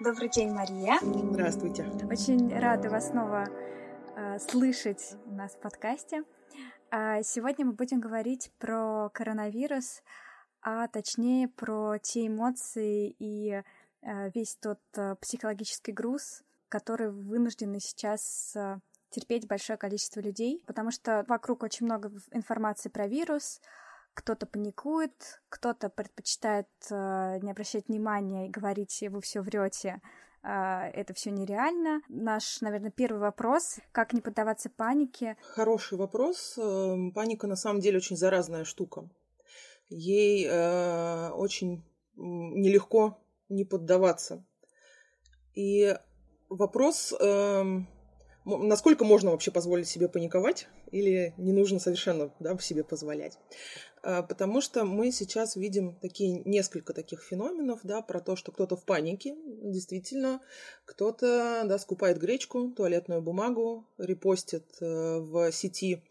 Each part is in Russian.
Добрый день, Мария. Здравствуйте. Очень рада вас снова э, слышать у нас в подкасте. А сегодня мы будем говорить про коронавирус, а точнее про те эмоции и э, весь тот э, психологический груз, который вынуждены сейчас терпеть большое количество людей, потому что вокруг очень много информации про вирус, кто-то паникует, кто-то предпочитает э, не обращать внимания и говорить, вы все врете, э, это все нереально. Наш, наверное, первый вопрос, как не поддаваться панике? Хороший вопрос. Эм, паника на самом деле очень заразная штука. Ей э, очень нелегко не поддаваться. И вопрос, э, насколько можно вообще позволить себе паниковать, или не нужно совершенно да, себе позволять. А, потому что мы сейчас видим такие, несколько таких феноменов, да, про то, что кто-то в панике, действительно, кто-то, да, скупает гречку, туалетную бумагу, репостит э, в сети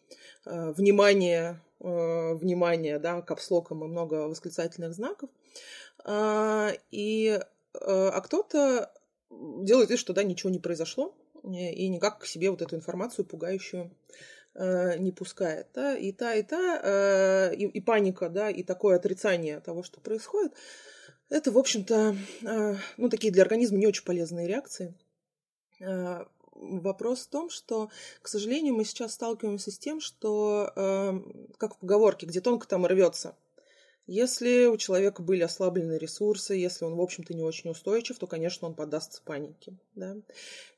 э, внимание, э, внимание, да, капслоком и много восклицательных знаков, а, и, а кто-то делает вид, что, да, ничего не произошло, и никак к себе вот эту информацию пугающую Э, не пускает, да, и та, и та, э, и, и паника, да, и такое отрицание того, что происходит, это, в общем-то, э, ну, такие для организма не очень полезные реакции. Вопрос в том, что, к сожалению, мы сейчас сталкиваемся с тем, что, как в поговорке, где тонко там рвется – если у человека были ослаблены ресурсы, если он, в общем-то, не очень устойчив, то, конечно, он поддастся панике. Да?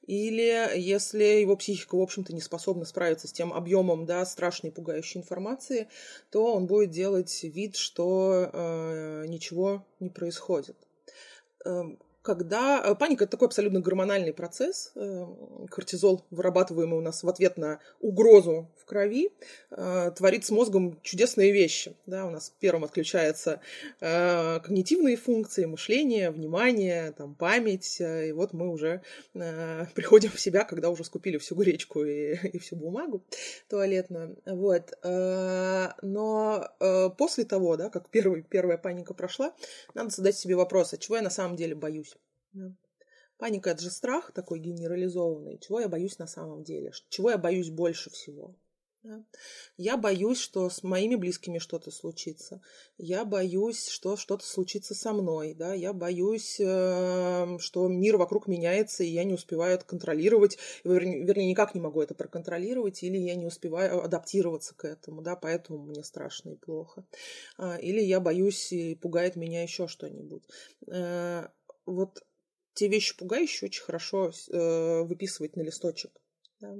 Или если его психика, в общем-то, не способна справиться с тем объемом да, страшной пугающей информации, то он будет делать вид, что э, ничего не происходит. Эм, когда э, паника это такой абсолютно гормональный процесс, э, кортизол, вырабатываемый у нас в ответ на угрозу крови, э, творит с мозгом чудесные вещи. Да, у нас первым отключаются когнитивные функции, мышление, внимание, там, память, и вот мы уже приходим в себя, когда уже скупили всю гречку и, и всю бумагу туалетную. Вот. Но после того, да, как первый, первая паника прошла, надо задать себе вопрос, а чего я на самом деле боюсь? Да. Паника – это же страх такой генерализованный. Чего я боюсь на самом деле? Чего я боюсь больше всего? Да? Я боюсь, что с моими близкими что-то случится. Я боюсь, что что-то случится со мной. Да? Я боюсь, э, что мир вокруг меняется, и я не успеваю это контролировать. Вернее, никак не могу это проконтролировать, или я не успеваю адаптироваться к этому, да, поэтому мне страшно и плохо. А, или я боюсь, и пугает меня еще что-нибудь. Э, вот те вещи пугающие очень хорошо э, выписывать на листочек. Да?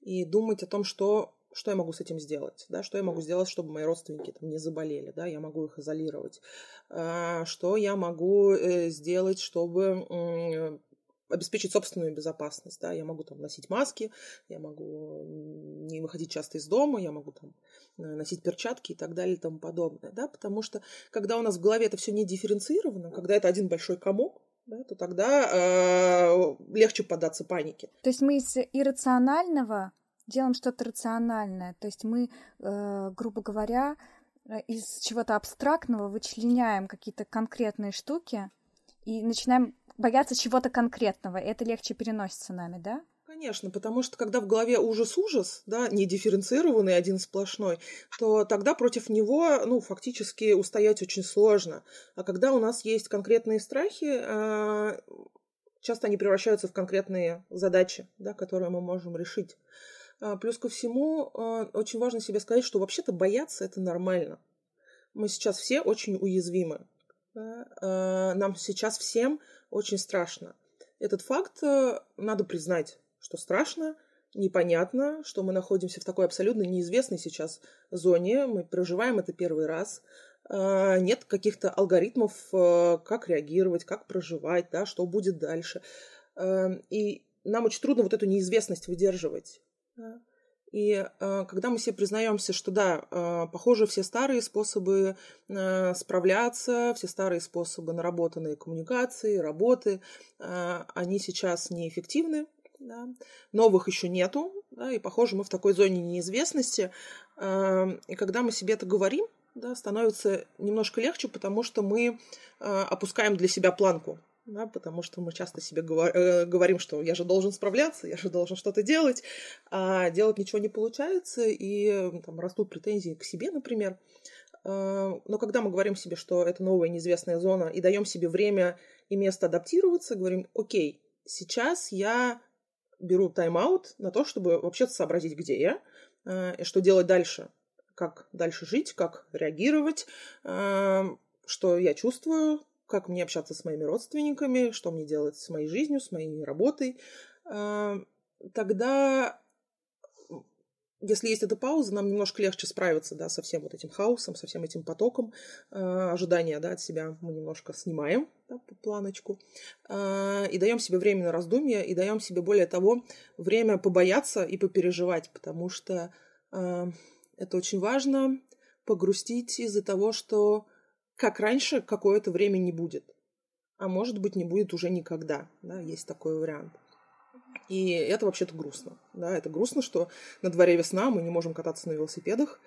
И думать о том, что, что я могу с этим сделать, да? что я могу сделать, чтобы мои родственники там, не заболели, да? я могу их изолировать, э, что я могу э, сделать, чтобы обеспечить собственную безопасность. Да? Я могу там носить маски, я могу не выходить часто из дома, я могу там э, носить перчатки и так далее и тому подобное. Да? Потому что когда у нас в голове это все не дифференцировано, когда это один большой комок, да, то тогда э, легче поддаться панике. То есть мы из иррационального делаем что-то рациональное. То есть мы, э, грубо говоря, э, из чего-то абстрактного вычленяем какие-то конкретные штуки и начинаем бояться чего-то конкретного. И это легче переносится нами, да? Конечно, потому что когда в голове ужас-ужас, да, не дифференцированный, один сплошной, то тогда против него, ну, фактически устоять очень сложно. А когда у нас есть конкретные страхи, а, часто они превращаются в конкретные задачи, да, которые мы можем решить. А, плюс ко всему, а, очень важно себе сказать, что вообще-то бояться это нормально. Мы сейчас все очень уязвимы. Да? Нам сейчас всем очень страшно. Этот факт э, надо признать что страшно, непонятно, что мы находимся в такой абсолютно неизвестной сейчас зоне, мы проживаем это первый раз, а, нет каких-то алгоритмов, э, как реагировать, как проживать, да, что будет дальше. А, и нам очень трудно вот эту неизвестность выдерживать. И э, когда мы себе признаемся, что да, э, похоже, все старые способы справляться, все старые способы наработанной коммуникации, работы, они сейчас неэффективны, да. новых еще нету, да, и, похоже, мы в такой зоне неизвестности. И когда мы себе это говорим, да, становится немножко легче, потому что мы э, опускаем для себя планку. Да, потому что мы часто себе э, говорим, что я же должен справляться, я же должен что-то делать, а делать ничего не получается, и там растут претензии к себе, например. Э, но когда мы говорим себе, что это новая неизвестная зона, и даем себе время и место адаптироваться, говорим, окей, сейчас я беру тайм-аут на то, чтобы вообще сообразить, где я, э, и что делать дальше, как дальше жить, как реагировать, что я чувствую, как мне общаться с моими родственниками, что мне делать с моей жизнью, с моей работой, э, тогда, если есть эта пауза, нам немножко легче справиться да, со всем вот этим хаосом, со всем этим потоком э, ожидания да, от себя. Мы немножко снимаем да, планочку э, и даем себе время на раздумье, и даем себе, более того, время побояться и попереживать, потому что это очень важно погрустить из-за того, что как раньше какое-то время не будет. А может быть, не будет уже никогда. Да, есть такой вариант. И это вообще-то грустно. Да, это грустно, что на дворе весна, мы не можем кататься на велосипедах.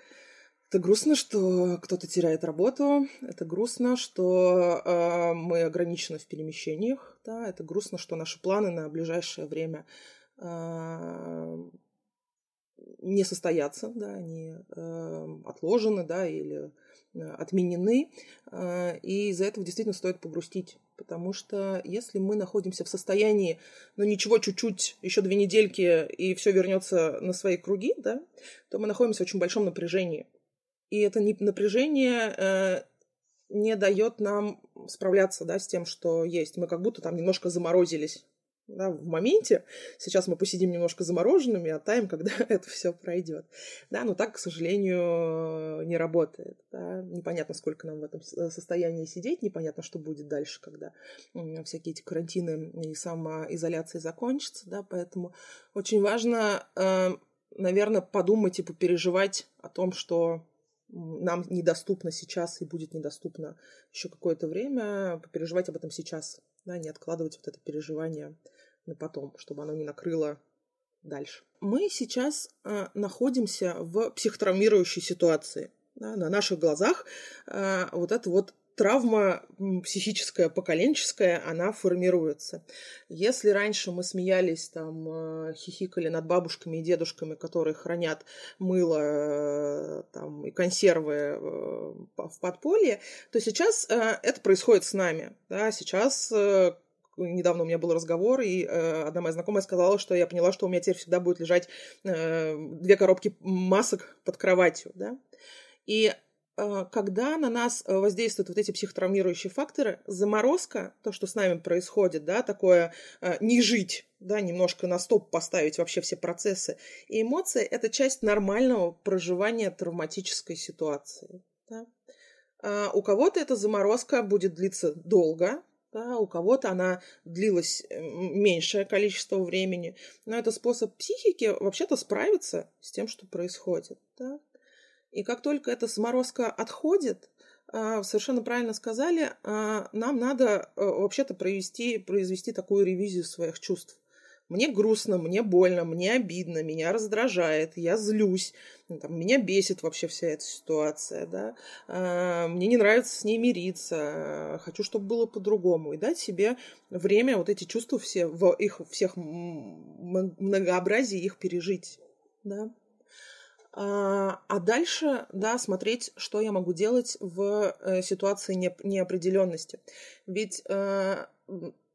Это грустно, что кто-то теряет работу. Это грустно, что э, мы ограничены в перемещениях. Да, это грустно, что наши планы на ближайшее время э, не состоятся, да, они э, отложены, да, или отменены, э, и из-за этого действительно стоит погрустить. Потому что если мы находимся в состоянии, ну ничего, чуть-чуть, еще две недельки, и все вернется на свои круги, да, то мы находимся в очень большом напряжении. И это напряжение э, не дает нам справляться да, с тем, что есть. Мы как будто там немножко заморозились да, в моменте. Сейчас мы посидим немножко замороженными, а когда это все пройдет. Да, но так, к сожалению, не работает. Да. Непонятно, сколько нам в этом состоянии сидеть, непонятно, что будет дальше, когда всякие эти карантины и самоизоляция закончатся. Да, поэтому очень важно, э, наверное, подумать и попереживать о том, что нам недоступно сейчас и будет недоступно еще какое-то время, попереживать об этом сейчас, да, не откладывать вот это переживание на потом, чтобы оно не накрыло дальше. Мы сейчас э, находимся в психотравмирующей ситуации. Да, на наших глазах э, вот эта вот травма психическая, поколенческая, она формируется. Если раньше мы смеялись, там, э, хихикали над бабушками и дедушками, которые хранят мыло э, там, и консервы э, в подполье, то сейчас это происходит с нами. Да? Сейчас недавно у меня был разговор, и э, одна моя знакомая сказала, что я поняла, что у меня теперь всегда будет лежать э, две коробки масок под кроватью, да. И э, когда на нас воздействуют вот эти психотравмирующие факторы, заморозка, то, что с нами происходит, да, такое э, не жить, да, немножко на стоп поставить вообще все процессы, и эмоции — это часть нормального проживания травматической ситуации, да. Uh, у кого-то эта заморозка будет длиться долго, да, у кого-то она длилась э, меньшее количество времени, но это способ психики вообще-то справиться с тем, что происходит. Да? И как только эта сморозка отходит, а, совершенно правильно сказали, а, нам надо э, вообще-то провести, произвести такую ревизию своих чувств. Мне грустно, мне больно, мне обидно, меня раздражает, я злюсь, ну, там, меня бесит вообще вся эта ситуация, да, а, мне не нравится с ней мириться, хочу, чтобы было по-другому, и дать себе время вот эти чувства все, в их всех многообразии их пережить, да. А, а дальше, да, смотреть, что я могу делать в э, ситуации неопределенности. Ведь э,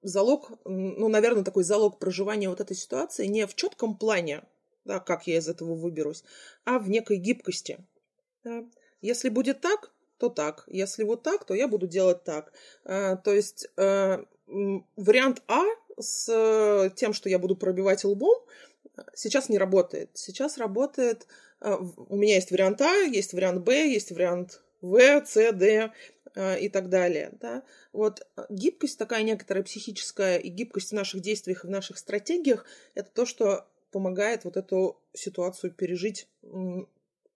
залог, ну, наверное, такой залог проживания вот этой ситуации не в четком плане, да, как я из этого выберусь, а в некой гибкости. Да. Если будет так, то так. Если вот так, то я буду делать так. А, то есть а, вариант А с тем, что я буду пробивать лбом, сейчас не работает. Сейчас работает... А, у меня есть вариант А, есть вариант Б, есть вариант В, С, Д. Э, и так далее. Да? Вот э, гибкость такая некоторая психическая и гибкость в наших действиях и в наших стратегиях – это то, что помогает вот эту ситуацию пережить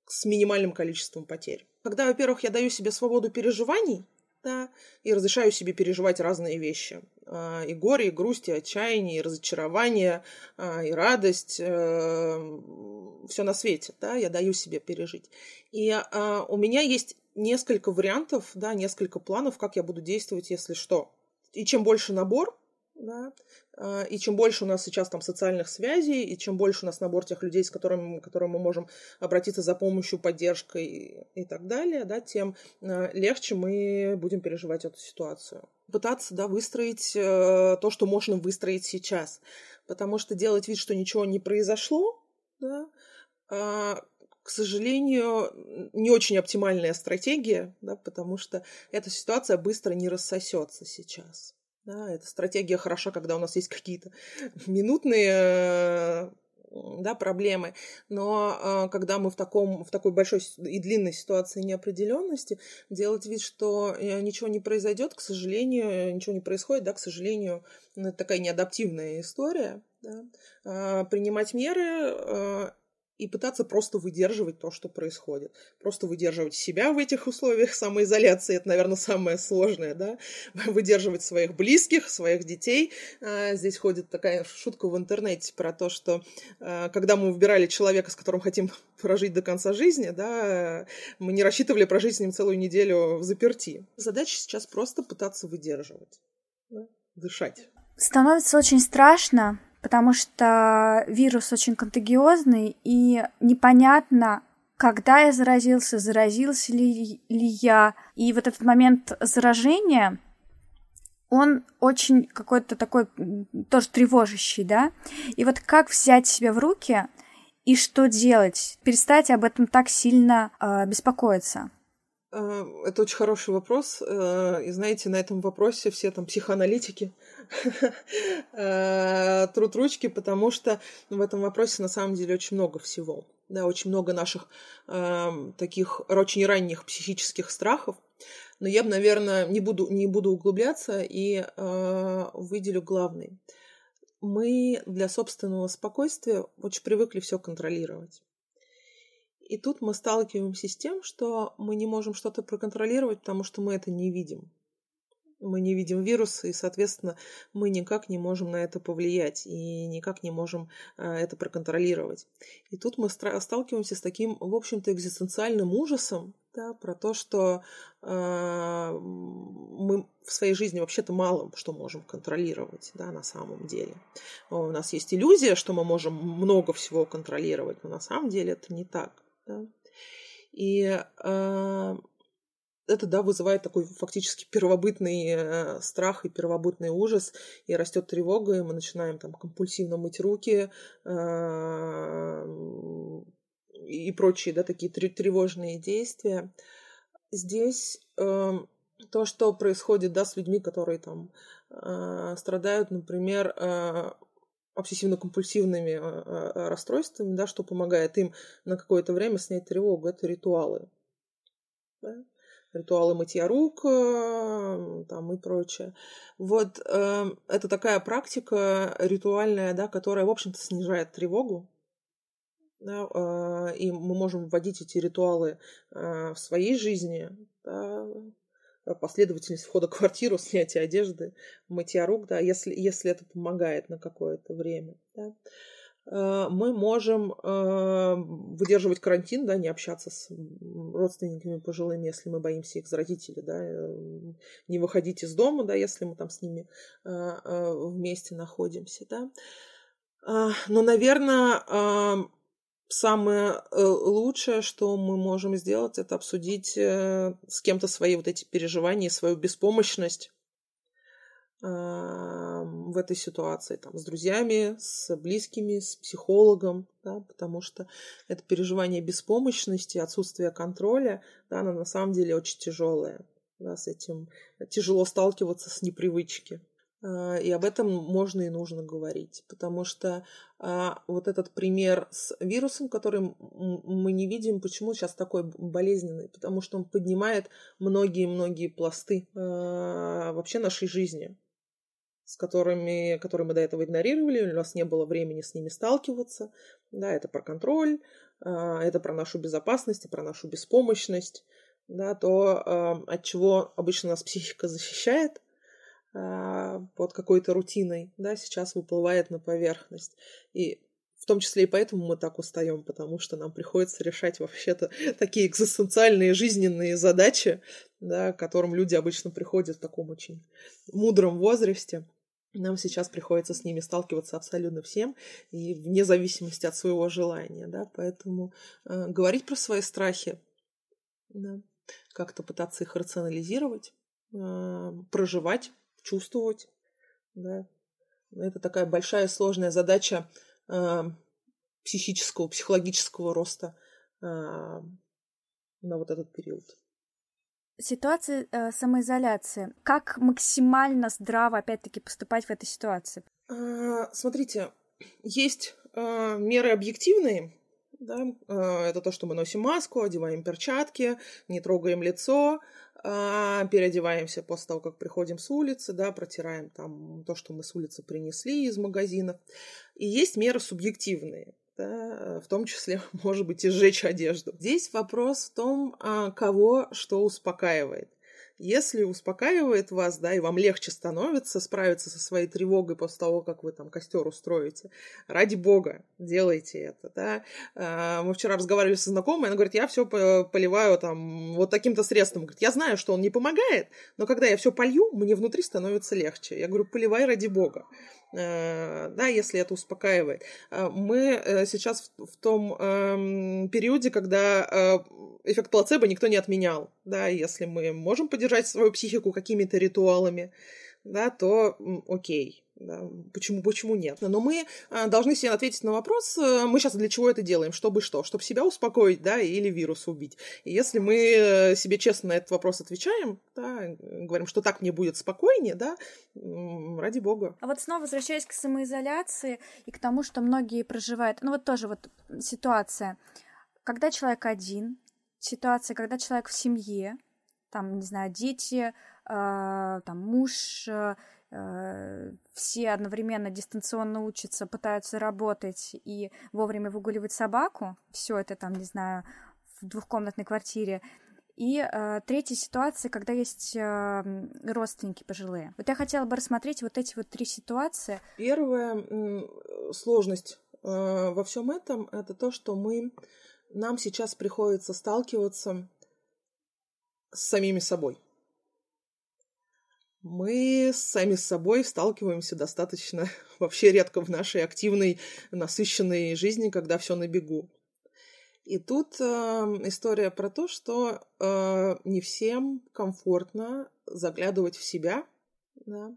с минимальным количеством потерь. Когда, во-первых, я даю себе свободу переживаний, да, и разрешаю себе переживать разные вещи. А, и горе, и грусть, и отчаяние, и разочарование, а, и радость, э, все на свете, да, я даю себе пережить. И а, у меня есть несколько вариантов, да, несколько планов, как я буду действовать, если что. И чем больше набор, да, а, и чем больше у нас сейчас там социальных связей, и чем больше у нас набор тех людей, с которыми, к которым мы можем обратиться за помощью, поддержкой и, так далее, да, тем а, легче мы будем переживать эту ситуацию. Пытаться да, выстроить э, то, что можно выстроить сейчас. Потому что делать вид, что ничего не произошло, да, э, к сожалению, не очень оптимальная стратегия, да, потому что эта ситуация быстро не рассосется сейчас. Да, эта стратегия хороша, когда у нас есть какие-то минутные э, да, проблемы. Но э, когда мы в, таком, в такой большой и длинной ситуации неопределенности, делать вид, что э, ничего не произойдет, к сожалению, ничего не происходит, да, к сожалению, ну, это такая неадаптивная история. Да. Принимать меры и пытаться просто выдерживать то, что происходит. Просто выдерживать себя в этих условиях самоизоляции, это, наверное, самое сложное, да, выдерживать своих близких, своих детей. А, здесь ходит такая шутка в интернете про то, что а, когда мы выбирали человека, с которым хотим прожить до конца жизни, да, мы не рассчитывали прожить с ним целую неделю в заперти. Задача сейчас просто пытаться выдерживать, да, дышать. Становится очень страшно, потому что вирус очень контагиозный, и непонятно, когда я заразился, заразился ли, ли я. И вот этот момент заражения, он очень какой-то такой тоже тревожащий, да? И вот как взять себя в руки и что делать? Перестать об этом так сильно э, беспокоиться. Э, это очень хороший вопрос. Э, и знаете, на этом вопросе все там психоаналитики э, труд ручки, потому что в этом вопросе на самом деле очень много всего. Да, очень много наших таких очень ранних психических страхов. Но я бы, наверное, не буду, не буду углубляться и выделю главный. Мы для собственного спокойствия очень привыкли все контролировать. И тут мы сталкиваемся с тем, что мы не можем что-то проконтролировать, потому что мы это не видим. Мы не видим вируса, и, соответственно, мы никак не можем на это повлиять и никак не можем э, это проконтролировать. И тут мы сталкиваемся с таким, в общем-то, экзистенциальным ужасом, да, про то, что э, мы в своей жизни вообще-то мало что можем контролировать, да, на самом деле. У нас есть иллюзия, что мы можем много всего контролировать, но на самом деле это не так. Да? И э, это, да, вызывает такой фактически первобытный э, страх и первобытный ужас, и растет тревога, и мы начинаем там компульсивно мыть руки э, и прочие, да, такие тревожные действия. Здесь э, то, что происходит, да, с людьми, которые там э, страдают, например, э, обсессивно-компульсивными э, э, расстройствами, да, что помогает им на какое-то время снять тревогу, это ритуалы. Да? Ритуалы мытья рук э, там, и прочее. Вот э, это такая практика ритуальная, да, которая, в общем-то, снижает тревогу. Да, э, и мы можем вводить эти ритуалы э, в своей жизни, да, Э, последовательность входа в квартиру, снятие одежды, мытья рук, да, если, если это помогает на какое-то время, да, э, мы можем э, выдерживать карантин, да, не общаться с родственниками пожилыми, если мы боимся их заразить, или, да, не выходить из дома, да, если мы там с ними вместе находимся, да. Но, наверное, самое э, лучшее, что мы можем сделать, это обсудить э, с кем-то свои вот эти переживания, свою беспомощность в этой ситуации, там, с друзьями, с близкими, с психологом, да, потому что это переживание беспомощности, отсутствие контроля, да, оно на самом деле очень тяжелое, да, с этим тяжело сталкиваться с непривычки. А, и об этом можно и нужно говорить, потому что а, вот этот пример с вирусом, который мы не видим, почему сейчас такой болезненный, потому что он поднимает многие-многие пласты а, вообще нашей жизни, с которыми, которые мы до этого игнорировали, у нас не было времени с ними сталкиваться. Да, это про контроль, это про нашу безопасность, про нашу беспомощность, да, то, от чего обычно нас психика защищает, а, под какой-то рутиной, да, сейчас выплывает на поверхность. И В том числе и поэтому мы так устаем, потому что нам приходится решать вообще-то такие экзистенциальные жизненные задачи, да, к которым люди обычно приходят в таком очень мудром возрасте. Нам сейчас приходится с ними сталкиваться абсолютно всем, и вне зависимости от своего желания, да, поэтому э, говорить про свои страхи, да, как-то пытаться их рационализировать, э, проживать, чувствовать, да, это такая большая сложная задача э, психического, психологического роста э, на вот этот период. Ситуация э, самоизоляции. Как максимально здраво, опять-таки, поступать в этой ситуации? А, смотрите, есть э, меры объективные. Да? Э, это то, что мы носим маску, одеваем перчатки, не трогаем лицо, э, переодеваемся после того, как приходим с улицы, да, протираем там то, что мы с улицы принесли из магазинов. И есть меры субъективные да, в том числе, может быть, и сжечь одежду. Здесь вопрос в том, а, кого что успокаивает. Если успокаивает вас, да, и вам легче становится справиться со своей тревогой после того, как вы там костер устроите, ради бога, делайте это, да. А, мы вчера разговаривали со знакомой, она говорит, я все поливаю там вот таким-то средством. Говорит, я знаю, что он не помогает, но когда я все полью, мне внутри становится легче. Я говорю, поливай ради бога. Э, да, если это успокаивает. Э, мы э, сейчас в том эм, периоде, когда эффект плацебо никто не отменял, да, если мы можем поддержать свою психику какими-то ритуалами, да, то окей, почему, почему нет? Но мы а, должны себе ответить на вопрос, а, мы сейчас для чего это делаем, чтобы что? Чтобы себя успокоить, да, или вирус убить. И если мы э, себе честно на этот вопрос отвечаем, да, говорим, что так мне будет спокойнее, да, ради бога. А вот снова возвращаясь к самоизоляции и к тому, что многие проживают, ну вот тоже вот ситуация, когда человек один, ситуация, когда человек в семье, там, не знаю, дети, э, там, муж, э, Э, все одновременно дистанционно учатся, пытаются работать и вовремя выгуливать собаку. Все это там, не знаю, в двухкомнатной квартире. И э, третья ситуация, когда есть э, родственники пожилые. Вот я хотела бы рассмотреть вот эти вот три ситуации. Первая сложность э, во всем этом это то, что мы нам сейчас приходится сталкиваться с самими собой мы сами с собой сталкиваемся достаточно вообще редко в нашей активной, насыщенной жизни, когда все на бегу. И тут э, история про то, что э, не всем комфортно заглядывать в себя да,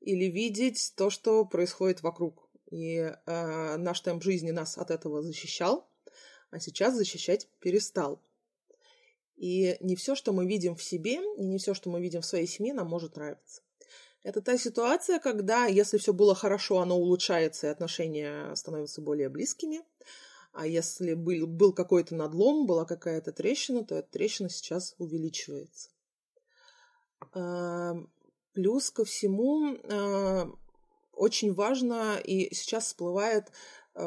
или видеть то, что происходит вокруг. И э, наш темп жизни нас от этого защищал, а сейчас защищать перестал. И не все, что мы видим в себе, и не все, что мы видим в своей семье, нам может нравиться. Это та ситуация, когда, если все было хорошо, оно улучшается, и отношения становятся более близкими. А если был, был какой-то надлом, была какая-то трещина, то эта трещина сейчас увеличивается. А, плюс ко всему, а, очень важно, и сейчас всплывает Э,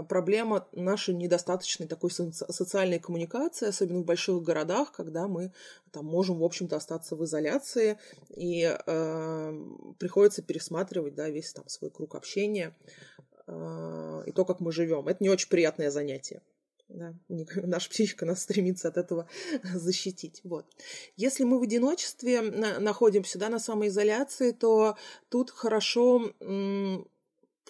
проблема нашей недостаточной такой социальной коммуникации, особенно в больших городах, когда мы там можем, в общем-то, остаться в изоляции и э, приходится пересматривать, да, весь там свой круг общения э, и то, как мы живем. Это не очень приятное занятие. Да, наша психика нас стремится от этого защитить. Вот. Если мы в одиночестве находимся да, на самоизоляции, то тут хорошо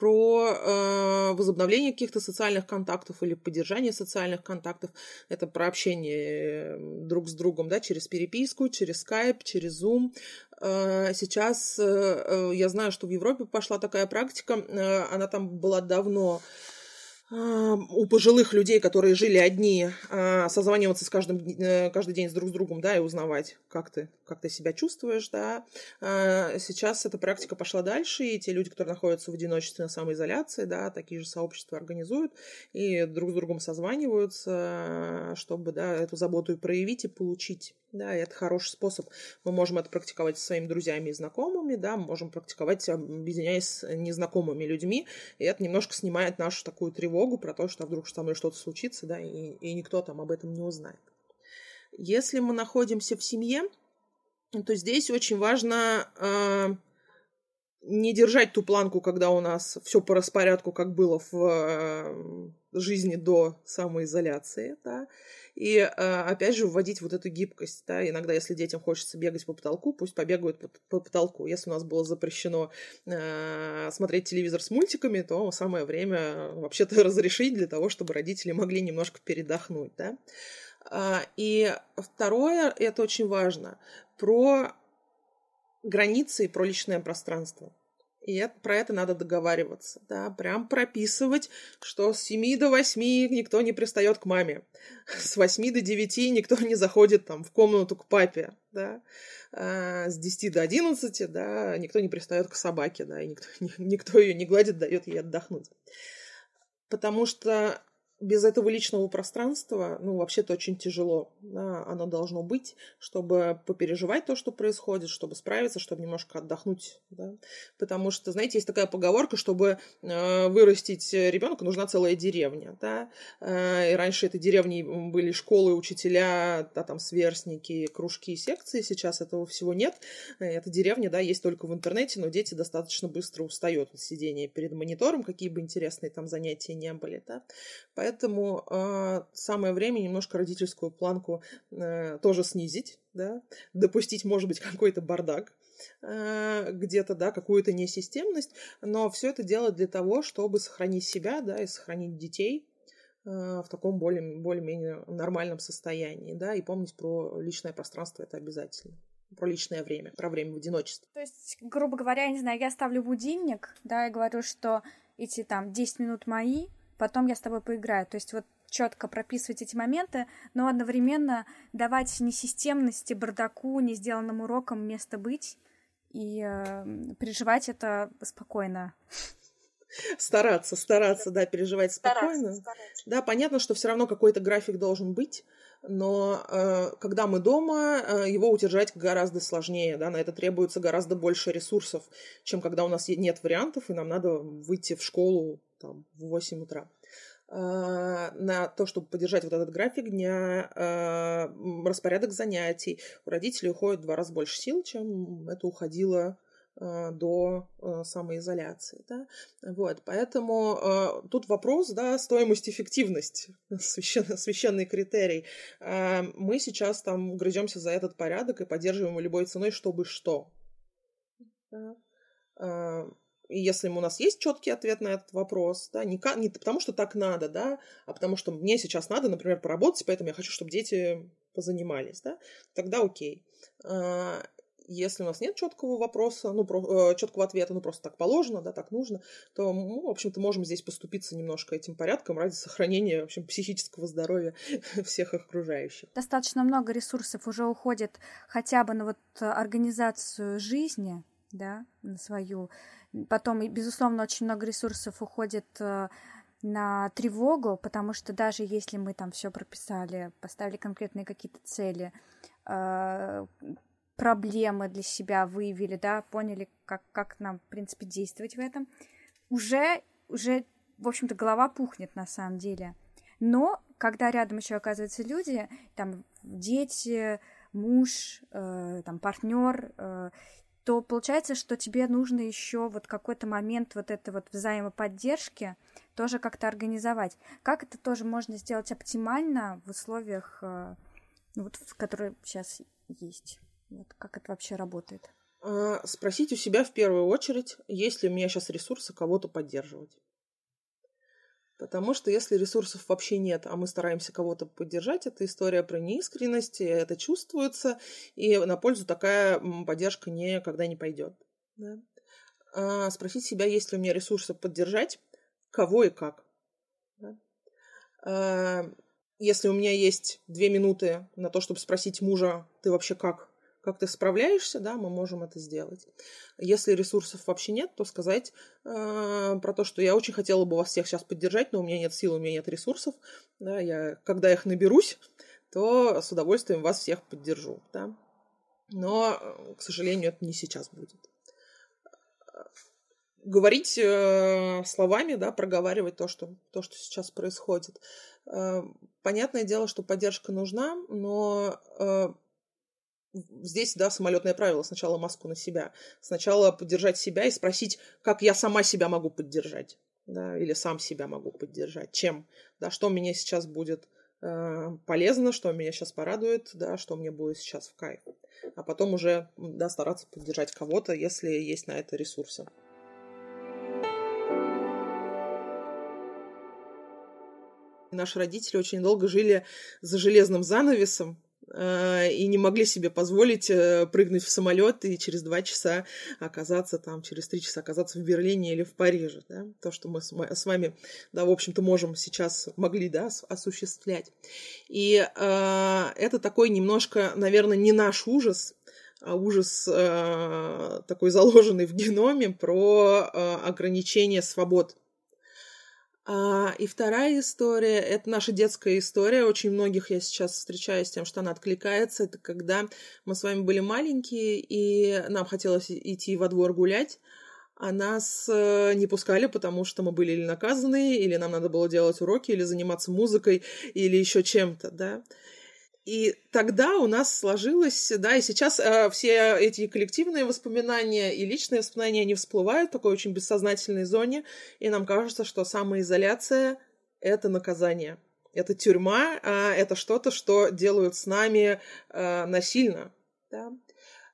про э, возобновление каких-то социальных контактов или поддержание социальных контактов. Это про общение друг с другом, да, через переписку, через скайп, через Zoom. Э, сейчас э, э я знаю, что в Европе пошла такая практика, она там была давно у пожилых людей, которые жили одни, созваниваться с каждым, каждый день с друг с другом, да, и узнавать, как ты, как ты себя чувствуешь, да. А, сейчас эта практика пошла дальше, и те люди, которые находятся в одиночестве на самоизоляции, да, такие же сообщества организуют и друг с другом созваниваются, чтобы, да, эту заботу и проявить, и получить. Да, и это хороший способ. Мы можем это практиковать со своими друзьями и знакомыми, да, мы можем практиковать, объединяясь с незнакомыми людьми, и это немножко снимает нашу такую тревогу про то, что вдруг со мной что-то случится, да, и, и никто там об этом не узнает. Если мы находимся в семье, то здесь очень важно э, не держать ту планку, когда у нас все по распорядку, как было в э, жизни до самоизоляции, да, и э, опять же вводить вот эту гибкость, да, иногда, если детям хочется бегать по потолку, пусть побегают по, по потолку. Если у нас было запрещено э, смотреть телевизор с мультиками, то самое время вообще-то разрешить для того, чтобы родители могли немножко передохнуть, да. И второе, это очень важно, про границы и про личное пространство. И это, про это надо договариваться, да, прям прописывать, что с 7 до 8 никто не пристает к маме, с 8 до 9 никто не заходит там в комнату к папе, да, а с 10 до 11, да, никто не пристает к собаке, да, и никто, никто ее не гладит, дает ей отдохнуть. Потому что без этого личного пространства, ну, вообще-то очень тяжело. Да, оно должно быть, чтобы попереживать то, что происходит, чтобы справиться, чтобы немножко отдохнуть. Да? Потому что, знаете, есть такая поговорка, чтобы э, вырастить ребенка, нужна целая деревня. Да? Э, и раньше этой деревней были школы, учителя, да, там сверстники, кружки, секции. Сейчас этого всего нет. Эта деревня, да, есть только в интернете, но дети достаточно быстро устают от сидения перед монитором, какие бы интересные там занятия не были. Да? Поэтому Поэтому э, самое время немножко родительскую планку э, тоже снизить, да, допустить, может быть, какой-то бардак э, где-то, да, какую-то несистемность, но все это делать для того, чтобы сохранить себя, да, и сохранить детей, э, в таком более, более-менее нормальном состоянии, да, и помнить про личное пространство это обязательно про личное время, про время в одиночестве. То есть, грубо говоря, я не знаю, я ставлю будильник, да, и говорю, что эти там 10 минут мои, потом я с тобой поиграю. То есть вот четко прописывать эти моменты, но одновременно давать несистемности, бардаку, не сделанным урокам место быть и э, переживать это спокойно. Стараться, стараться, да, переживать спокойно. Стараться, стараться. Да, понятно, что все равно какой-то график должен быть, но э, когда мы дома, э, его удержать гораздо сложнее, да, на это требуется гораздо больше ресурсов, чем когда у нас нет вариантов, и нам надо выйти в школу там, в 8 утра а, на то, чтобы поддержать вот этот график дня, а, распорядок занятий. У родителей уходит в два раза больше сил, чем это уходило а, до самоизоляции. Да? Вот, поэтому тут вопрос, да, стоимость, эффективность, священный, священный критерий. Мы сейчас там грыземся за этот порядок и поддерживаем его любой ценой, чтобы что. Да? Если у нас есть четкий ответ на этот вопрос, да, не, не потому что так надо, да, а потому что мне сейчас надо, например, поработать, поэтому я хочу, чтобы дети позанимались, да, тогда окей. А, если у нас нет четкого вопроса, ну, про, э, четкого ответа, ну, просто так положено, да, так нужно, то мы, в общем-то, можем здесь поступиться немножко этим порядком ради сохранения, в общем, психического здоровья всех окружающих. Достаточно много ресурсов уже уходит хотя бы на вот организацию жизни, да, на свою Потом, безусловно, очень много ресурсов уходит э, на тревогу, потому что даже если мы там все прописали, поставили конкретные какие-то цели, э, проблемы для себя выявили, да, поняли, как, как нам, в принципе, действовать в этом, уже, уже, в общем-то, голова пухнет на самом деле. Но когда рядом еще оказываются люди, там дети, муж, э, там партнер, э, то получается, что тебе нужно еще вот какой-то момент вот этой вот взаимоподдержки тоже как-то организовать. Как это тоже можно сделать оптимально в условиях, э, ну, вот, которые сейчас есть? Вот, как это вообще работает? А, спросить у себя в первую очередь, есть ли у меня сейчас ресурсы кого-то поддерживать. Потому что если ресурсов вообще нет, а мы стараемся кого-то поддержать, это история про неискренность, это чувствуется, и на пользу такая поддержка никогда не пойдет. Да? А спросить себя, есть ли у меня ресурсы поддержать, кого и как. Да? А если у меня есть две минуты на то, чтобы спросить мужа, ты вообще как? Как ты справляешься, да, мы можем это сделать. Если ресурсов вообще нет, то сказать э, про то, что я очень хотела бы вас всех сейчас поддержать, но у меня нет сил, у меня нет ресурсов, да, я, когда их наберусь, то с удовольствием вас всех поддержу, да. Но, к сожалению, это не сейчас будет. Говорить э, словами, да, проговаривать то что, то, что сейчас происходит. Э, понятное дело, что поддержка нужна, но э, здесь, да, самолетное правило. Сначала маску на себя. Сначала поддержать себя и спросить, как я сама себя могу поддержать. Да, или сам себя могу поддержать. Чем? Да, что мне сейчас будет э, полезно, что меня сейчас порадует, да, что мне будет сейчас в кайф. А потом уже, да, стараться поддержать кого-то, если есть на это ресурсы. Наши родители очень долго жили за железным занавесом, и не могли себе позволить э, прыгнуть в самолет и через два часа оказаться там, через три часа оказаться в Берлине или в Париже. Да? То, что мы с вами, да, в общем-то, можем сейчас, могли, да, осуществлять. И э, это такой немножко, наверное, не наш ужас, а ужас э, такой заложенный в геноме про э, ограничение свобод а, и вторая история, это наша детская история. Очень многих я сейчас встречаю с тем, что она откликается. Это когда мы с вами были маленькие, и нам хотелось идти во двор гулять, а нас э, не пускали, потому что мы были или наказаны, или нам надо было делать уроки, или заниматься музыкой, или еще чем-то, да. И тогда у нас сложилось, да, и сейчас э, все эти коллективные воспоминания и личные воспоминания, они всплывают в такой очень бессознательной зоне, и нам кажется, что самоизоляция — это наказание. Это тюрьма, э, это что-то, что делают с нами э, насильно. Да?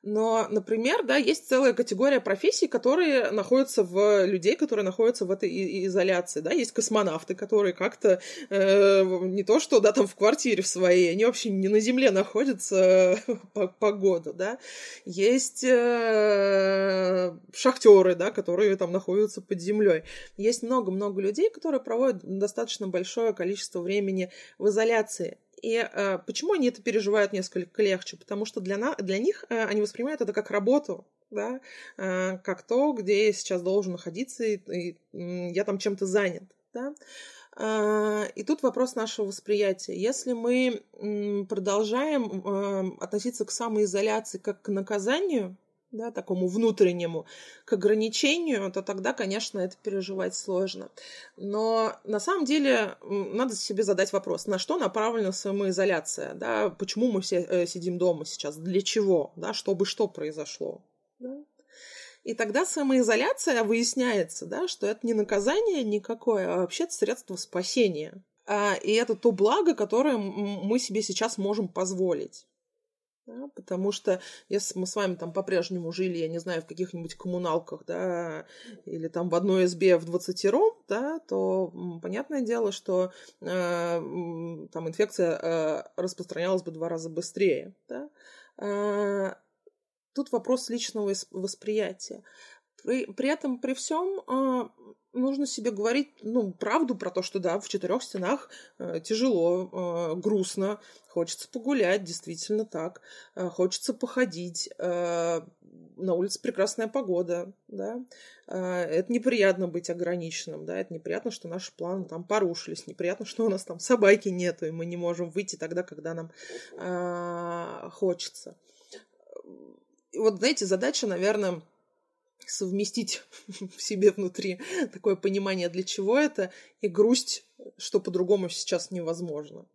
Но, например, да, есть целая категория профессий, которые находятся в людей, которые находятся в этой изоляции. Да, есть космонавты, которые как-то э, не то что да, там в квартире в своей, они вообще не на Земле находятся по, по году, да. Есть э, шахтеры, да, которые там находятся под землей. Есть много-много людей, которые проводят достаточно большое количество времени в изоляции. И э, почему они это переживают несколько легче? Потому что для, на, для них э, они воспринимают это как работу, да, э, как то, где я сейчас должен находиться, и, и я там чем-то занят, да. Э, и тут вопрос нашего восприятия. Если мы продолжаем э, относиться к самоизоляции как к наказанию, да, такому внутреннему, к ограничению, то тогда, конечно, это переживать сложно. Но на самом деле надо себе задать вопрос, на что направлена самоизоляция, да, почему мы все э, сидим дома сейчас, для чего, да, чтобы что произошло. Да? И тогда самоизоляция выясняется, да, что это не наказание никакое, а вообще средство спасения. А, и это то благо, которое мы себе сейчас можем позволить. Да, потому что если мы с вами там по-прежнему жили, я не знаю, в каких-нибудь коммуналках, да, или там в одной избе в 20 ром, да, то понятное дело, что э, там инфекция э, распространялась бы два раза быстрее. Да. Э, тут вопрос личного восприятия. При, при этом, при всем, э, нужно себе говорить, ну, правду про то, что да, в четырех стенах э, тяжело, э, грустно, хочется погулять, действительно так, э, хочется походить, э, на улице прекрасная погода, да, э, это неприятно быть ограниченным, да, это неприятно, что наши планы там порушились, неприятно, что у нас там собаки нету, и мы не можем выйти тогда, когда нам э, хочется. И вот, знаете, задача, наверное, совместить в себе внутри такое понимание, для чего это, и грусть, что по-другому сейчас невозможно.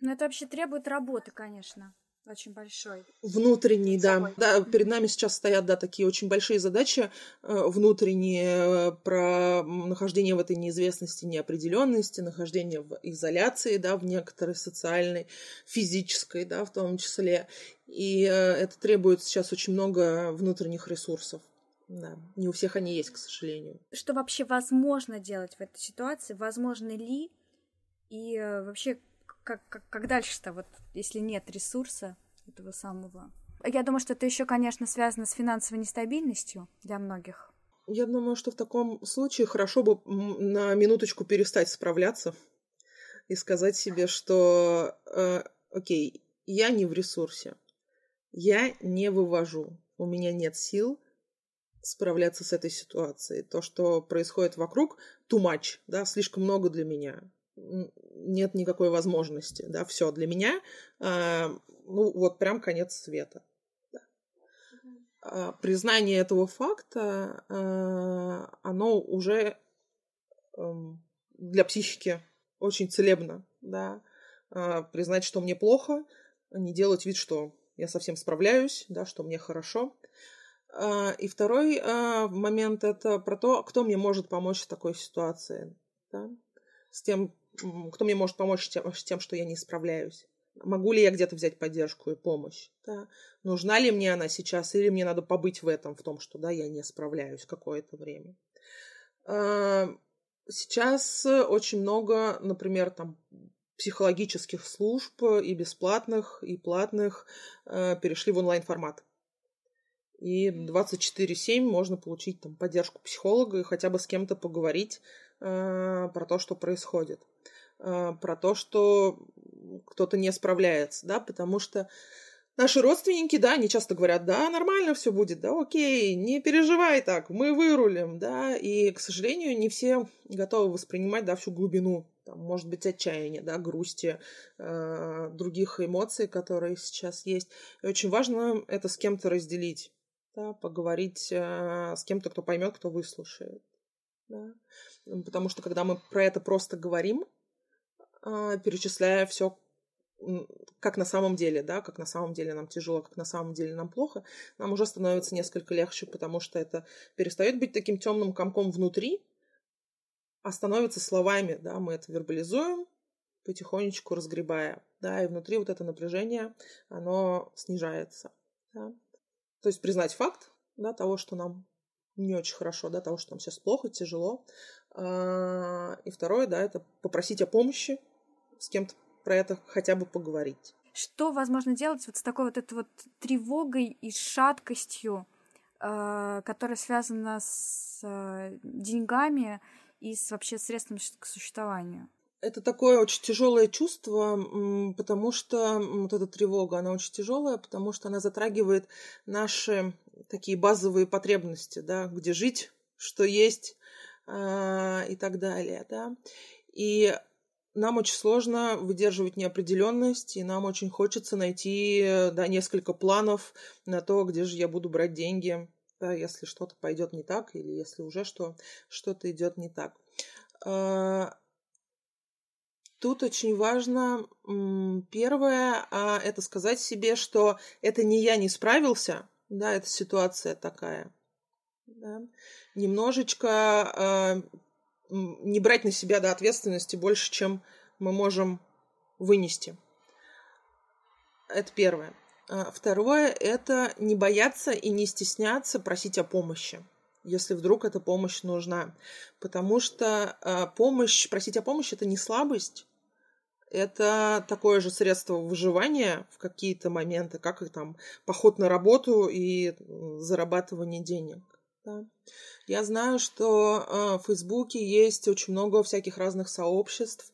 Ну, это вообще требует работы, конечно. Очень большой. Внутренний, да. Да, перед нами сейчас стоят, да, такие очень большие задачи э, внутренние э, про нахождение в этой неизвестности, неопределенности, нахождение в изоляции, да, в некоторой социальной, физической, да, в том числе. И э, это требует сейчас очень много внутренних ресурсов. Да, не у всех они есть, к сожалению. Что вообще возможно делать в этой ситуации? Возможно ли? И э, вообще, как, как, как дальше-то, вот если нет ресурса этого самого? Я думаю, что это еще, конечно, связано с финансовой нестабильностью для многих. Я думаю, что в таком случае хорошо бы на минуточку перестать справляться и сказать себе, что, э, окей, я не в ресурсе, я не вывожу, у меня нет сил, справляться с этой ситуацией. То, что происходит вокруг, too much, да, слишком много для меня. Нет никакой возможности, да, все для меня, э, ну, вот прям конец света. Э, признание этого факта, э, оно уже э, для психики очень целебно, да, признать, что мне плохо, не делать вид, что я совсем справляюсь, да, что мне хорошо. А, и второй а, момент это про то, кто мне может помочь в такой ситуации, да, с тем, кто мне может помочь с тем, что я не справляюсь. Могу ли я где-то взять поддержку и помощь? Да? Нужна ли мне она сейчас, или мне надо побыть в этом, в том, что да, я не справляюсь какое-то время. А, сейчас очень много, например, там психологических служб и бесплатных, и платных перешли в онлайн-формат. И 24-7 можно получить там поддержку психолога и хотя бы с кем-то поговорить э, про то, что происходит. Э, про то, что кто-то не справляется, да, потому что Наши родственники, да, они часто говорят, да, нормально все будет, да, окей, не переживай так, мы вырулим, да, и, к сожалению, не все готовы воспринимать, да, всю глубину, там, может быть, отчаяния, да, грусти, э, других эмоций, которые сейчас есть. И очень важно это с кем-то разделить, да, поговорить э, с кем-то, кто поймет, кто выслушает, да. Потому что когда мы про это просто говорим, э, перечисляя все как на самом деле, да, как на самом деле нам тяжело, как на самом деле нам плохо, нам уже становится несколько легче, потому что это перестает быть таким темным комком внутри, а становится словами, да, мы это вербализуем, потихонечку разгребая, да, и внутри вот это напряжение, оно снижается, да. То есть признать факт, да, того, что нам не очень хорошо, да, того, что нам сейчас плохо, тяжело. А, и второе, да, это попросить о помощи, с кем-то про это хотя бы поговорить. Что возможно делать вот с такой вот этой вот тревогой и шаткостью, э, которая связана с э, деньгами и с вообще средствами к существованию? Это такое очень тяжелое чувство, потому что вот эта тревога, она очень тяжелая, потому что она затрагивает наши такие базовые потребности, да, где жить, что есть э, и так далее, да. И нам очень сложно выдерживать неопределенность, и нам очень хочется найти да, несколько планов на то, где же я буду брать деньги, да, если что-то пойдет не так, или если уже что, что-то идет не так. Тут очень важно, первое, а, это сказать себе, что это не я не справился, да, это ситуация такая. Да. Немножечко а, не брать на себя да, ответственности больше, чем мы можем вынести. Это первое. А, второе – это не бояться и не стесняться просить о помощи, если вдруг эта помощь нужна. Потому что помощь, просить о помощи – это не слабость, это такое же средство выживания в какие-то моменты, как и там поход на работу и зарабатывание денег. Да. Я знаю, что э, в Фейсбуке есть очень много всяких разных сообществ,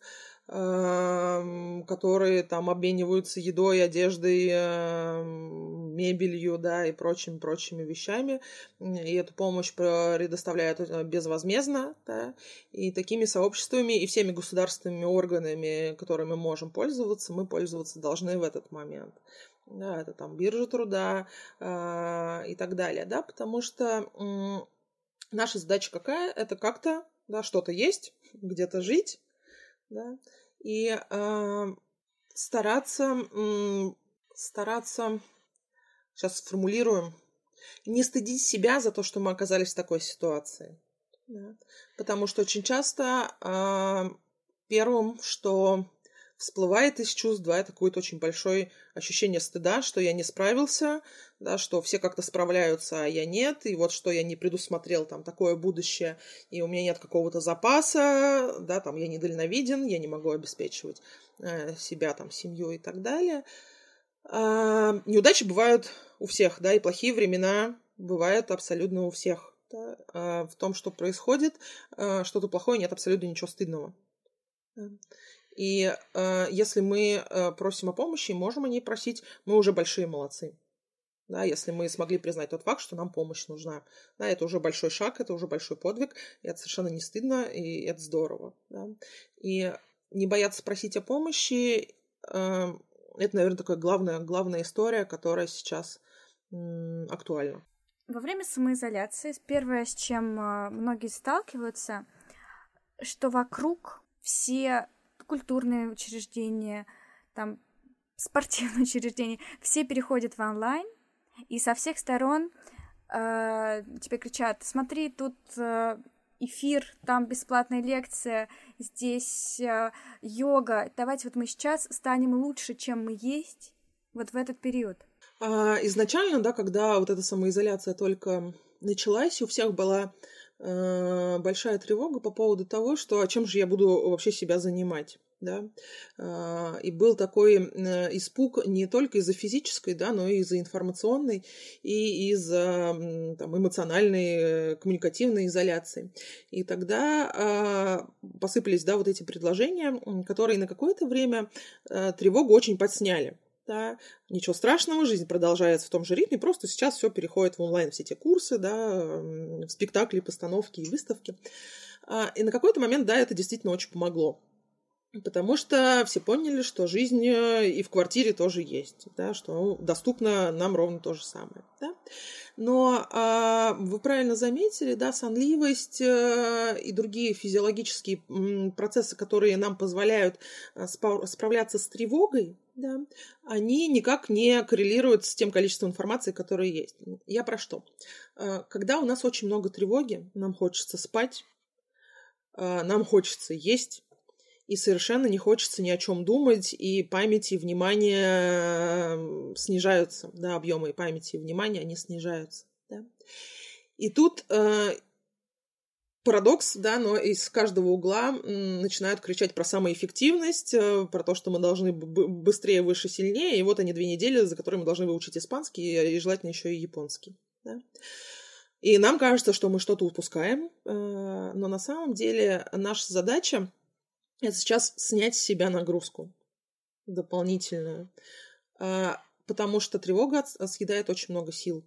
которые там обмениваются едой, одеждой, э, мебелью, да, и прочими-прочими вещами. И эту помощь предоставляют э, безвозмездно, да, и такими сообществами и всеми государственными органами, которыми мы можем пользоваться, мы пользоваться должны в этот момент да, это там биржа труда э, и так далее, да, потому что э, наша задача какая? Это как-то, да, что-то есть, где-то жить, да, и э, стараться, э, стараться, сейчас сформулируем, не стыдить себя за то, что мы оказались в такой ситуации, да, потому что очень часто э, первым, что всплывает из чувств, да, это какое-то очень большое ощущение стыда, что я не справился, да, что все как-то справляются, а я нет, и вот что я не предусмотрел там такое будущее, и у меня нет какого-то запаса, да, там я недальновиден, я не могу обеспечивать э, себя, там, семью и так далее. А, неудачи бывают у всех, да, и плохие времена бывают абсолютно у всех. Да, а в том, что происходит, а, что-то плохое, нет абсолютно ничего стыдного. И э, если мы э, просим о помощи, можем о ней просить, мы уже большие молодцы. Да, если мы смогли признать тот факт, что нам помощь нужна. Да, это уже большой шаг, это уже большой подвиг, и это совершенно не стыдно, и это здорово. Да. И не бояться просить о помощи, э, это, наверное, такая главная, главная история, которая сейчас м, актуальна. Во время самоизоляции первое, с чем э, многие сталкиваются, что вокруг все культурные учреждения, там спортивные учреждения, все переходят в онлайн, и со всех сторон э, тебе кричат, смотри, тут э, эфир, там бесплатная лекция, здесь э, йога. Давайте вот мы сейчас станем лучше, чем мы есть вот в этот период. А, изначально, да, когда вот эта самоизоляция только началась, у всех была большая тревога по поводу того, что а чем же я буду вообще себя занимать да, а, и был такой э, испуг не только из-за физической, да, но и из-за информационной и из-за там, эмоциональной, э, коммуникативной изоляции. И тогда а, посыпались, да, вот эти предложения, которые на какое-то время э, тревогу очень подсняли. Да, ничего страшного, жизнь продолжается в том же ритме, просто сейчас все переходит в онлайн, все эти курсы, да, в спектакли, постановки и выставки. А, и на какой-то момент, да, это действительно очень помогло. Потому что все поняли, что жизнь э, и в квартире тоже есть, да, что доступно нам ровно то же самое. Да? Но а, вы правильно заметили, да, сонливость а, и другие физиологические м, процессы, которые нам позволяют а, спа- справляться с тревогой, да, они никак не коррелируют с тем количеством информации, которое есть. Я про что? А, когда у нас очень много тревоги, нам хочется спать, а, нам хочется есть, и совершенно не хочется ни о чем думать, и память и внимание снижаются, да, объемы и памяти и внимания, они снижаются, да. И тут э, парадокс, да, но из каждого угла начинают кричать про самоэффективность, э, про то, что мы должны быстрее, выше, сильнее, и вот они две недели, за которые мы должны выучить испанский и желательно еще и японский, да. И нам кажется, что мы что-то упускаем, э, но на самом деле наша задача это сейчас снять с себя нагрузку дополнительную, а, потому что тревога съедает очень много сил.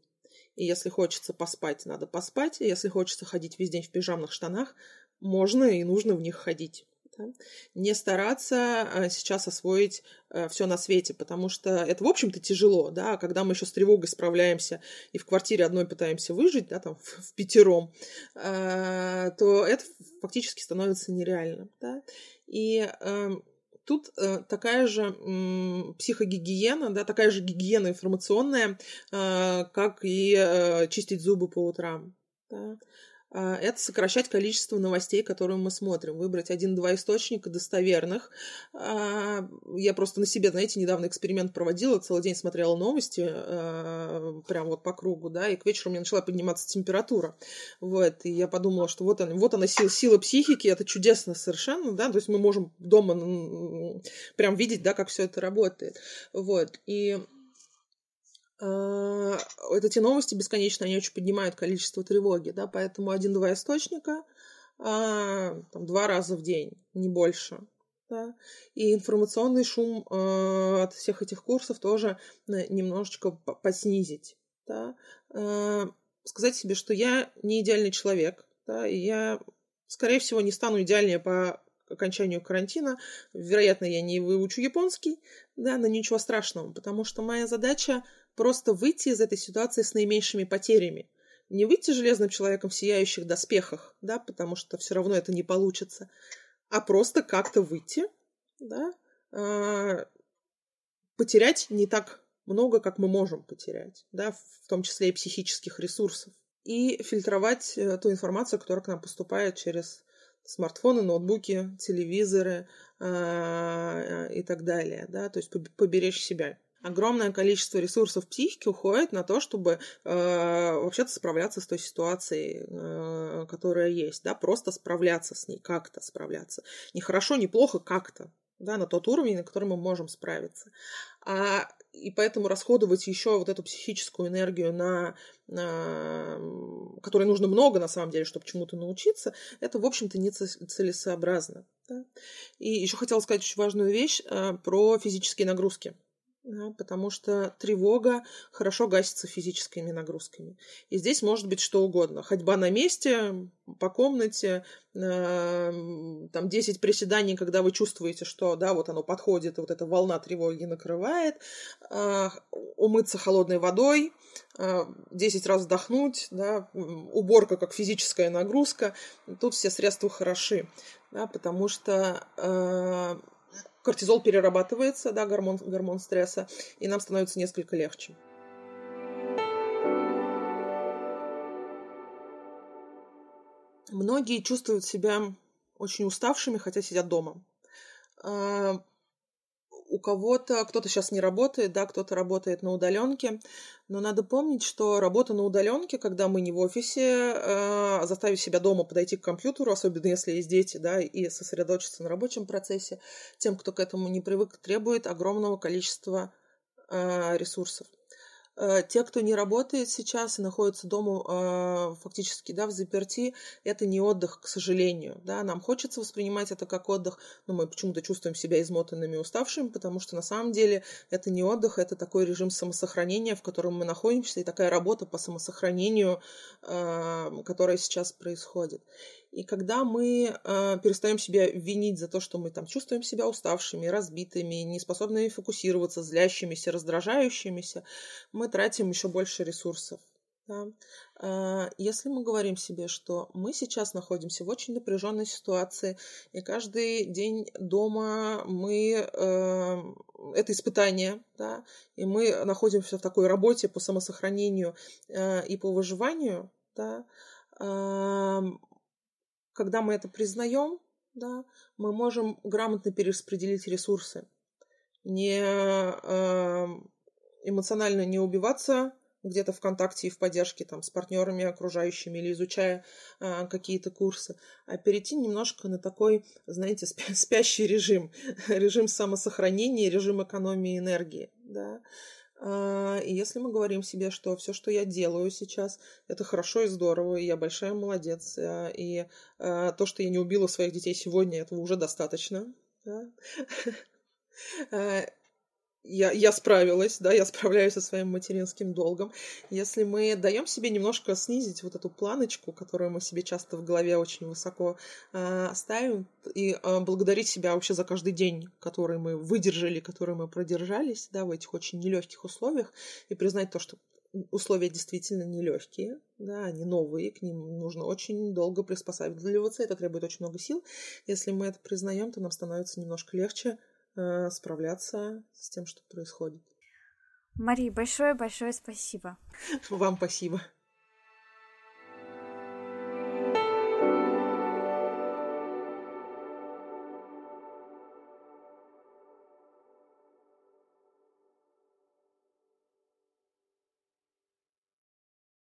И если хочется поспать, надо поспать. И если хочется ходить весь день в пижамных штанах, можно и нужно в них ходить. Да? Не стараться а, сейчас освоить а, все на свете, потому что это, в общем-то, тяжело, да, когда мы еще с тревогой справляемся и в квартире одной пытаемся выжить, да, там, в, в пятером, то это фактически становится нереально, да. И э, тут э, такая же э, психогигиена, да, такая же гигиена информационная, э, как и э, чистить зубы по утрам. Да. А, это сокращать количество новостей, которые мы смотрим, выбрать один-два источника достоверных. А, я просто на себе, знаете, недавно эксперимент проводила, целый день смотрела новости, а, прям вот по кругу, да, и к вечеру у меня начала подниматься температура. Вот, и я подумала, что вот она, вот она сила, сила психики, это чудесно совершенно, да, то есть мы можем дома прям видеть, да, как все это работает. Вот, и это те новости бесконечно, они очень поднимают количество тревоги, да, поэтому один-два источника а, там, два раза в день, не больше. Да. И информационный шум э, от всех этих курсов тоже э, немножечко поснизить. Да. Э, сказать себе, что я не идеальный человек, да, и я, скорее всего, не стану идеальнее по окончанию карантина. Вероятно, я не выучу японский, да, но ничего страшного, потому что моя задача просто выйти из этой ситуации с наименьшими потерями. Не выйти железным человеком в сияющих доспехах, да, потому что все равно это не получится, а просто как-то выйти, да, э, потерять не так много, как мы можем потерять, да, в том числе и психических ресурсов, и фильтровать э, ту информацию, которая к нам поступает через смартфоны, ноутбуки, телевизоры э, и так далее, да, то есть поберечь себя огромное количество ресурсов психики уходит на то, чтобы э, вообще-то справляться с той ситуацией, э, которая есть, да, просто справляться с ней, как-то справляться. Не хорошо, не плохо, как-то, да, на тот уровень, на который мы можем справиться. А, и поэтому расходовать еще вот эту психическую энергию, на, на, которой нужно много, на самом деле, чтобы чему-то научиться, это, в общем-то, не целесообразно. Да? И еще хотела сказать очень важную вещь э, про физические нагрузки потому что тревога хорошо гасится физическими нагрузками. И здесь может быть что угодно. Ходьба на месте, по комнате, э, там 10 приседаний, когда вы чувствуете, что да, вот оно подходит, вот эта волна тревоги накрывает, э, умыться холодной водой, э, 10 раз вдохнуть, да, уборка как физическая нагрузка, тут все средства хороши, да, потому что э, кортизол перерабатывается, да, гормон, гормон стресса, и нам становится несколько легче. Многие чувствуют себя очень уставшими, хотя сидят дома. У кого-то, кто-то сейчас не работает, да, кто-то работает на удаленке, но надо помнить, что работа на удаленке, когда мы не в офисе, э, заставить себя дома подойти к компьютеру, особенно если есть дети, да, и сосредоточиться на рабочем процессе, тем, кто к этому не привык, требует огромного количества э, ресурсов. Э, те, кто не работает сейчас и находится дома э, фактически да, в заперти, это не отдых, к сожалению. Да? Нам хочется воспринимать это как отдых, но мы почему-то чувствуем себя измотанными и уставшими, потому что на самом деле это не отдых, это такой режим самосохранения, в котором мы находимся, и такая работа по самосохранению, э, которая сейчас происходит. И когда мы э, перестаем себя винить за то, что мы там чувствуем себя уставшими, разбитыми, неспособными фокусироваться, злящимися, раздражающимися, мы тратим еще больше ресурсов. Да? Э, если мы говорим себе, что мы сейчас находимся в очень напряженной ситуации, и каждый день дома мы э, это испытание, да, и мы находимся в такой работе по самосохранению э, и по выживанию, да, когда мы это признаем, да, мы можем грамотно перераспределить ресурсы. Не э, эмоционально не убиваться где-то в контакте и в поддержке там, с партнерами окружающими или изучая э, какие-то курсы, а перейти немножко на такой, знаете, спящий режим, режим самосохранения, режим экономии энергии. Да? А, и если мы говорим себе, что все, что я делаю сейчас, это хорошо и здорово, и я большая молодец, а, и а, то, что я не убила своих детей сегодня, этого уже достаточно. я, я справилась, да, я справляюсь со своим материнским долгом. Если мы даем себе немножко снизить вот эту планочку, которую мы себе часто в голове очень высоко э, ставим, и э, благодарить себя вообще за каждый день, который мы выдержали, который мы продержались, да, в этих очень нелегких условиях, и признать то, что условия действительно нелегкие, да, они новые, к ним нужно очень долго приспосабливаться, это требует очень много сил. Если мы это признаем, то нам становится немножко легче Э, справляться с тем, что происходит. Мария, большое-большое спасибо. Вам спасибо.